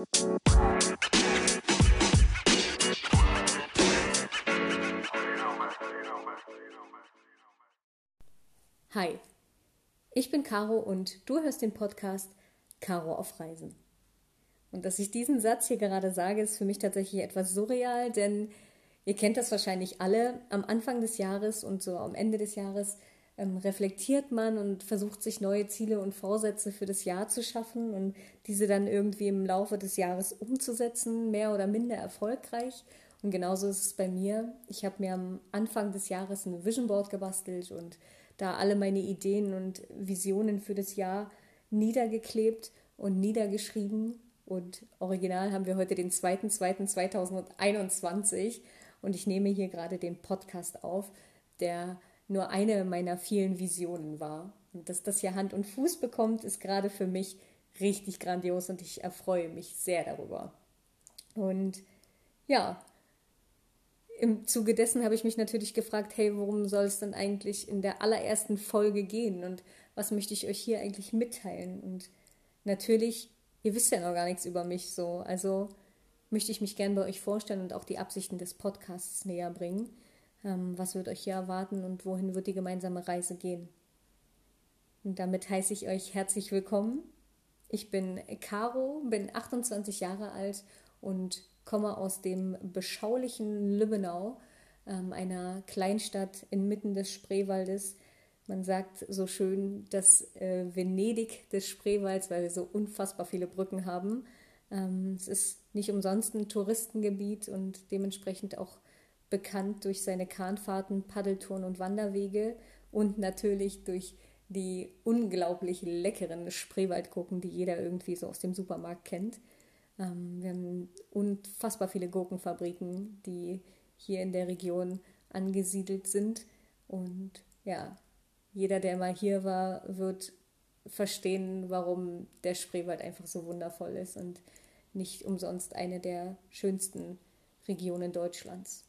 Hi, ich bin Caro und du hörst den Podcast Caro auf Reisen. Und dass ich diesen Satz hier gerade sage, ist für mich tatsächlich etwas surreal, denn ihr kennt das wahrscheinlich alle. Am Anfang des Jahres und so am Ende des Jahres ähm, reflektiert man und versucht sich neue Ziele und Vorsätze für das Jahr zu schaffen und diese dann irgendwie im Laufe des Jahres umzusetzen, mehr oder minder erfolgreich. Und genauso ist es bei mir. Ich habe mir am Anfang des Jahres ein Vision Board gebastelt und da alle meine Ideen und Visionen für das Jahr niedergeklebt und niedergeschrieben. Und original haben wir heute den 2.2.2021 und ich nehme hier gerade den Podcast auf, der nur eine meiner vielen Visionen war. Und dass das hier Hand und Fuß bekommt, ist gerade für mich richtig grandios und ich erfreue mich sehr darüber. Und ja, im Zuge dessen habe ich mich natürlich gefragt, hey, worum soll es denn eigentlich in der allerersten Folge gehen und was möchte ich euch hier eigentlich mitteilen? Und natürlich, ihr wisst ja noch gar nichts über mich so, also möchte ich mich gern bei euch vorstellen und auch die Absichten des Podcasts näher bringen. Ähm, was wird euch hier erwarten und wohin wird die gemeinsame Reise gehen? Und damit heiße ich euch herzlich willkommen. Ich bin Caro, bin 28 Jahre alt und komme aus dem beschaulichen Lübbenau, ähm, einer Kleinstadt inmitten des Spreewaldes. Man sagt so schön das äh, Venedig des Spreewalds, weil wir so unfassbar viele Brücken haben. Ähm, es ist nicht umsonst ein Touristengebiet und dementsprechend auch bekannt durch seine Kahnfahrten, Paddeltouren und Wanderwege und natürlich durch die unglaublich leckeren Spreewaldgurken, die jeder irgendwie so aus dem Supermarkt kennt. Ähm, wir haben unfassbar viele Gurkenfabriken, die hier in der Region angesiedelt sind. Und ja, jeder, der mal hier war, wird verstehen, warum der Spreewald einfach so wundervoll ist und nicht umsonst eine der schönsten Regionen Deutschlands.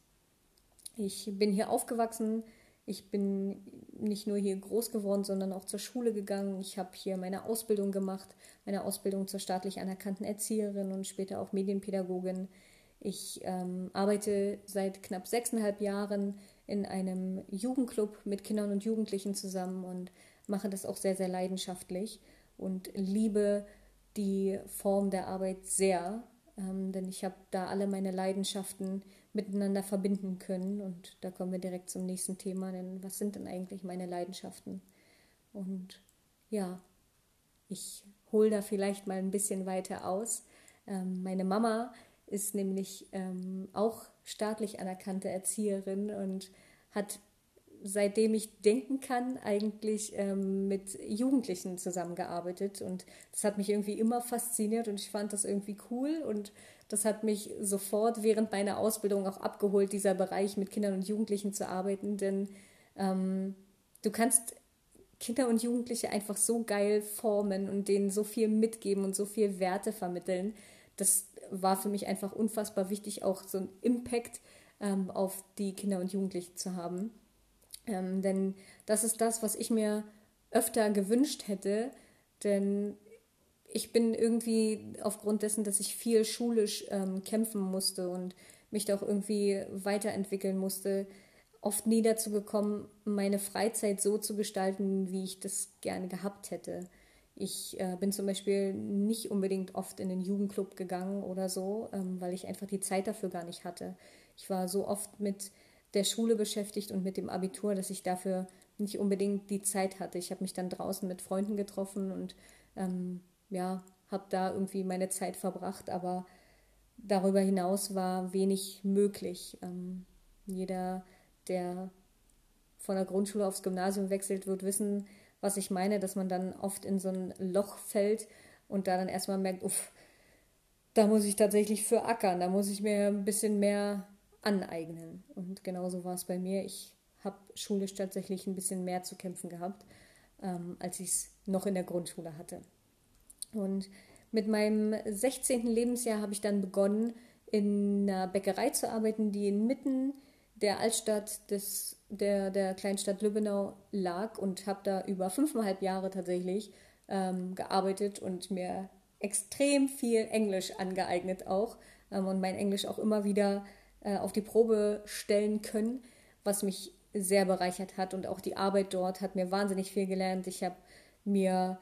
Ich bin hier aufgewachsen, ich bin nicht nur hier groß geworden, sondern auch zur Schule gegangen. Ich habe hier meine Ausbildung gemacht, meine Ausbildung zur staatlich anerkannten Erzieherin und später auch Medienpädagogin. Ich ähm, arbeite seit knapp sechseinhalb Jahren in einem Jugendclub mit Kindern und Jugendlichen zusammen und mache das auch sehr, sehr leidenschaftlich und liebe die Form der Arbeit sehr, ähm, denn ich habe da alle meine Leidenschaften miteinander verbinden können. Und da kommen wir direkt zum nächsten Thema, denn was sind denn eigentlich meine Leidenschaften? Und ja, ich hole da vielleicht mal ein bisschen weiter aus. Ähm, meine Mama ist nämlich ähm, auch staatlich anerkannte Erzieherin und hat seitdem ich denken kann, eigentlich ähm, mit Jugendlichen zusammengearbeitet. Und das hat mich irgendwie immer fasziniert und ich fand das irgendwie cool. Und das hat mich sofort während meiner Ausbildung auch abgeholt, dieser Bereich mit Kindern und Jugendlichen zu arbeiten. Denn ähm, du kannst Kinder und Jugendliche einfach so geil formen und denen so viel mitgeben und so viel Werte vermitteln. Das war für mich einfach unfassbar wichtig, auch so einen Impact ähm, auf die Kinder und Jugendlichen zu haben. Ähm, denn das ist das, was ich mir öfter gewünscht hätte. Denn ich bin irgendwie aufgrund dessen, dass ich viel schulisch ähm, kämpfen musste und mich da auch irgendwie weiterentwickeln musste, oft nie dazu gekommen, meine Freizeit so zu gestalten, wie ich das gerne gehabt hätte. Ich äh, bin zum Beispiel nicht unbedingt oft in den Jugendclub gegangen oder so, ähm, weil ich einfach die Zeit dafür gar nicht hatte. Ich war so oft mit der Schule beschäftigt und mit dem Abitur, dass ich dafür nicht unbedingt die Zeit hatte. Ich habe mich dann draußen mit Freunden getroffen und ähm, ja, habe da irgendwie meine Zeit verbracht, aber darüber hinaus war wenig möglich. Ähm, jeder, der von der Grundschule aufs Gymnasium wechselt, wird wissen, was ich meine, dass man dann oft in so ein Loch fällt und da dann erstmal merkt, uff, da muss ich tatsächlich für ackern, da muss ich mir ein bisschen mehr aneignen. Und genauso war es bei mir. Ich habe schulisch tatsächlich ein bisschen mehr zu kämpfen gehabt, ähm, als ich es noch in der Grundschule hatte. Und mit meinem 16. Lebensjahr habe ich dann begonnen, in einer Bäckerei zu arbeiten, die inmitten der Altstadt des, der, der Kleinstadt Lübbenau lag und habe da über fünfeinhalb Jahre tatsächlich ähm, gearbeitet und mir extrem viel Englisch angeeignet auch ähm, und mein Englisch auch immer wieder äh, auf die Probe stellen können, was mich sehr bereichert hat und auch die Arbeit dort hat mir wahnsinnig viel gelernt. Ich habe mir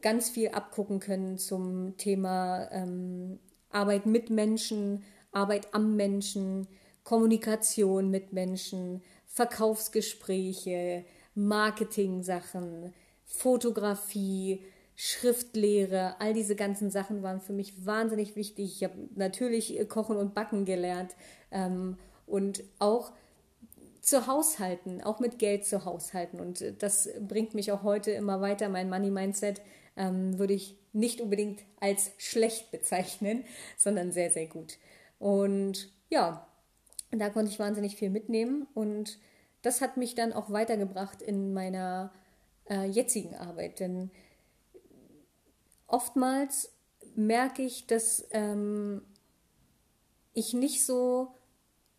ganz viel abgucken können zum Thema ähm, Arbeit mit Menschen, Arbeit am Menschen, Kommunikation mit Menschen, Verkaufsgespräche, Marketing-Sachen, Fotografie, Schriftlehre, all diese ganzen Sachen waren für mich wahnsinnig wichtig. Ich habe natürlich Kochen und Backen gelernt ähm, und auch zu Haushalten, auch mit Geld zu Haushalten. Und das bringt mich auch heute immer weiter. Mein Money Mindset ähm, würde ich nicht unbedingt als schlecht bezeichnen, sondern sehr, sehr gut. Und ja, da konnte ich wahnsinnig viel mitnehmen und das hat mich dann auch weitergebracht in meiner äh, jetzigen Arbeit. Denn oftmals merke ich, dass ähm, ich nicht so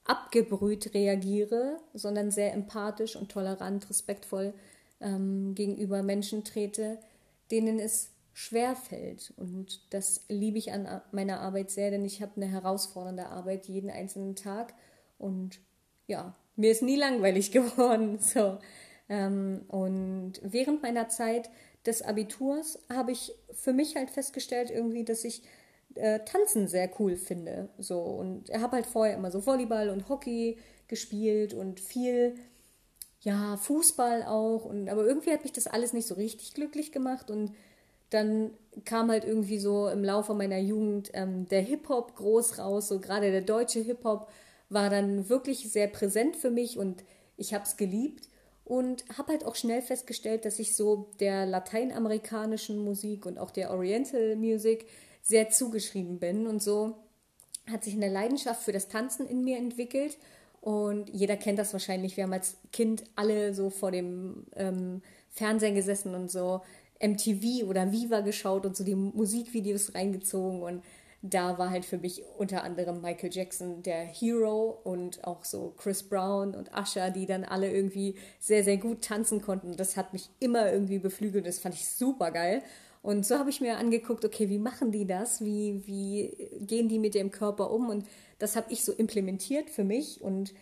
abgebrüht reagiere, sondern sehr empathisch und tolerant, respektvoll ähm, gegenüber Menschen trete, denen es schwer fällt. Und das liebe ich an meiner Arbeit sehr, denn ich habe eine herausfordernde Arbeit jeden einzelnen Tag. Und ja, mir ist nie langweilig geworden. So. Ähm, und während meiner Zeit des Abiturs habe ich für mich halt festgestellt, irgendwie, dass ich äh, Tanzen sehr cool finde. So. Und habe halt vorher immer so Volleyball und Hockey gespielt und viel ja, Fußball auch. Und, aber irgendwie hat mich das alles nicht so richtig glücklich gemacht. Und dann kam halt irgendwie so im Laufe meiner Jugend ähm, der Hip-Hop groß raus. So gerade der deutsche Hip-Hop war dann wirklich sehr präsent für mich und ich habe es geliebt. Und habe halt auch schnell festgestellt, dass ich so der lateinamerikanischen Musik und auch der Oriental Music sehr zugeschrieben bin. Und so hat sich eine Leidenschaft für das Tanzen in mir entwickelt. Und jeder kennt das wahrscheinlich. Wir haben als Kind alle so vor dem ähm, Fernseher gesessen und so MTV oder Viva geschaut und so die Musikvideos reingezogen. Und da war halt für mich unter anderem Michael Jackson der Hero und auch so Chris Brown und Usher, die dann alle irgendwie sehr, sehr gut tanzen konnten. Das hat mich immer irgendwie beflügelt. Das fand ich super geil. Und so habe ich mir angeguckt, okay, wie machen die das? Wie, wie gehen die mit dem Körper um? Und das habe ich so implementiert für mich und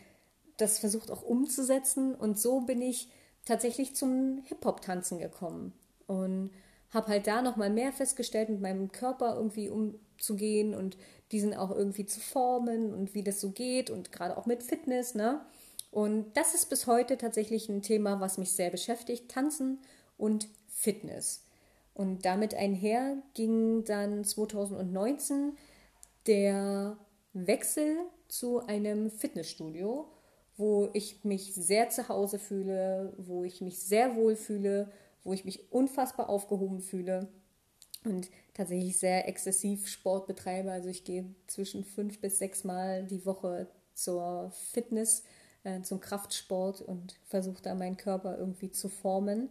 das versucht auch umzusetzen. Und so bin ich tatsächlich zum Hip-Hop-Tanzen gekommen und habe halt da nochmal mehr festgestellt, mit meinem Körper irgendwie umzugehen und diesen auch irgendwie zu formen und wie das so geht und gerade auch mit Fitness, ne? Und das ist bis heute tatsächlich ein Thema, was mich sehr beschäftigt, Tanzen und Fitness. Und damit einher ging dann 2019 der Wechsel zu einem Fitnessstudio, wo ich mich sehr zu Hause fühle, wo ich mich sehr wohl fühle, wo ich mich unfassbar aufgehoben fühle und tatsächlich sehr exzessiv Sport betreibe. Also ich gehe zwischen fünf bis sechs Mal die Woche zur Fitness, äh, zum Kraftsport und versuche da meinen Körper irgendwie zu formen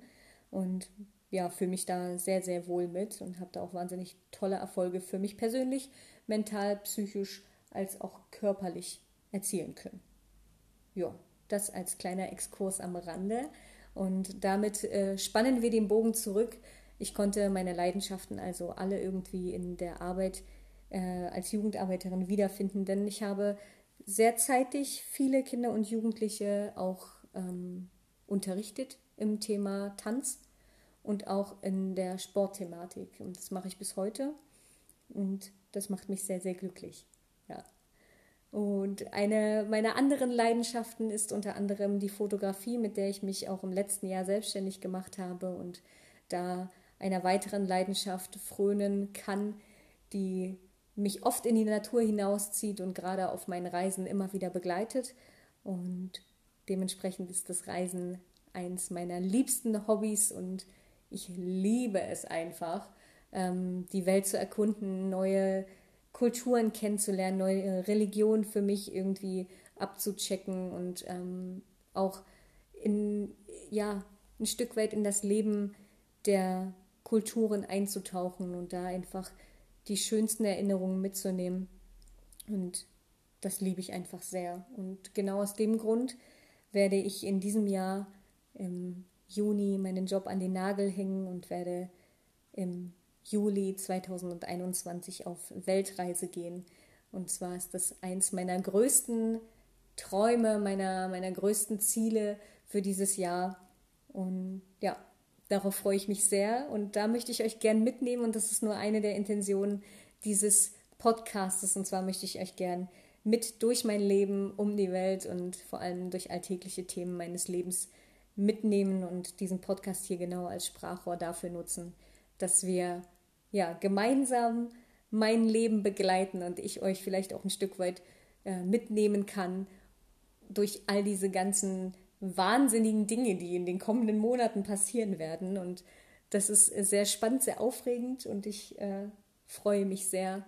und ja, fühle mich da sehr, sehr wohl mit und habe da auch wahnsinnig tolle Erfolge für mich persönlich, mental, psychisch als auch körperlich erzielen können. Ja, das als kleiner Exkurs am Rande. Und damit äh, spannen wir den Bogen zurück. Ich konnte meine Leidenschaften also alle irgendwie in der Arbeit äh, als Jugendarbeiterin wiederfinden, denn ich habe sehr zeitig viele Kinder und Jugendliche auch ähm, unterrichtet im Thema Tanz und auch in der Sportthematik. Und das mache ich bis heute und das macht mich sehr, sehr glücklich. Ja. Und eine meiner anderen Leidenschaften ist unter anderem die Fotografie, mit der ich mich auch im letzten Jahr selbstständig gemacht habe und da einer weiteren Leidenschaft frönen kann, die mich oft in die Natur hinauszieht und gerade auf meinen Reisen immer wieder begleitet. Und dementsprechend ist das Reisen eins meiner liebsten Hobbys und ich liebe es einfach, ähm, die Welt zu erkunden, neue Kulturen kennenzulernen, neue Religionen für mich irgendwie abzuchecken und ähm, auch in, ja, ein Stück weit in das Leben der Kulturen einzutauchen und da einfach die schönsten Erinnerungen mitzunehmen. Und das liebe ich einfach sehr. Und genau aus dem Grund werde ich in diesem Jahr im Juni meinen Job an den Nagel hängen und werde im Juli 2021 auf Weltreise gehen. Und zwar ist das eins meiner größten Träume, meiner, meiner größten Ziele für dieses Jahr. Und ja, darauf freue ich mich sehr. Und da möchte ich euch gern mitnehmen. Und das ist nur eine der Intentionen dieses Podcasts. Und zwar möchte ich euch gern mit durch mein Leben, um die Welt und vor allem durch alltägliche Themen meines Lebens mitnehmen und diesen Podcast hier genau als Sprachrohr dafür nutzen, dass wir ja gemeinsam mein Leben begleiten und ich euch vielleicht auch ein Stück weit äh, mitnehmen kann durch all diese ganzen wahnsinnigen Dinge, die in den kommenden Monaten passieren werden. Und das ist sehr spannend, sehr aufregend und ich äh, freue mich sehr,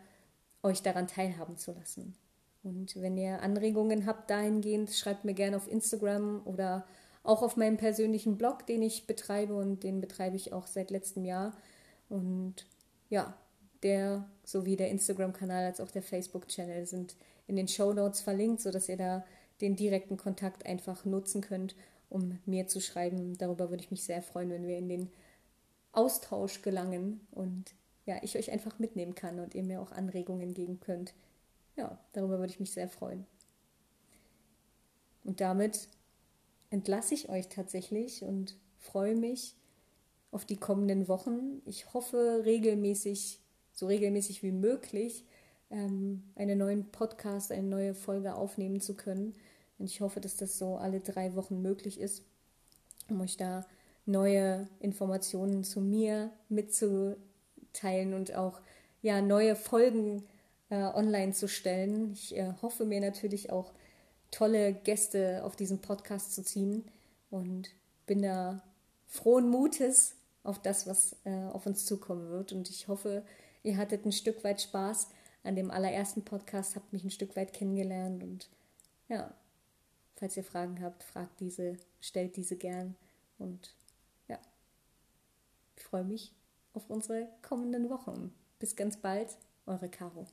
euch daran teilhaben zu lassen. Und wenn ihr Anregungen habt dahingehend, schreibt mir gerne auf Instagram oder auch auf meinem persönlichen Blog, den ich betreibe und den betreibe ich auch seit letztem Jahr. Und ja, der sowie der Instagram-Kanal als auch der Facebook-Channel sind in den Show Notes verlinkt, sodass ihr da den direkten Kontakt einfach nutzen könnt, um mir zu schreiben. Darüber würde ich mich sehr freuen, wenn wir in den Austausch gelangen und ja, ich euch einfach mitnehmen kann und ihr mir auch Anregungen geben könnt, ja, darüber würde ich mich sehr freuen. Und damit entlasse ich euch tatsächlich und freue mich auf die kommenden Wochen. Ich hoffe regelmäßig, so regelmäßig wie möglich, ähm, einen neuen Podcast, eine neue Folge aufnehmen zu können. Und ich hoffe, dass das so alle drei Wochen möglich ist, um euch da neue Informationen zu mir mitzuteilen und auch ja neue Folgen äh, online zu stellen. Ich äh, hoffe mir natürlich auch tolle Gäste auf diesen Podcast zu ziehen und bin da frohen Mutes auf das, was äh, auf uns zukommen wird. Und ich hoffe, ihr hattet ein Stück weit Spaß an dem allerersten Podcast, habt mich ein Stück weit kennengelernt und ja, falls ihr Fragen habt, fragt diese, stellt diese gern und ja, ich freue mich auf unsere kommenden Wochen. Bis ganz bald, eure Caro.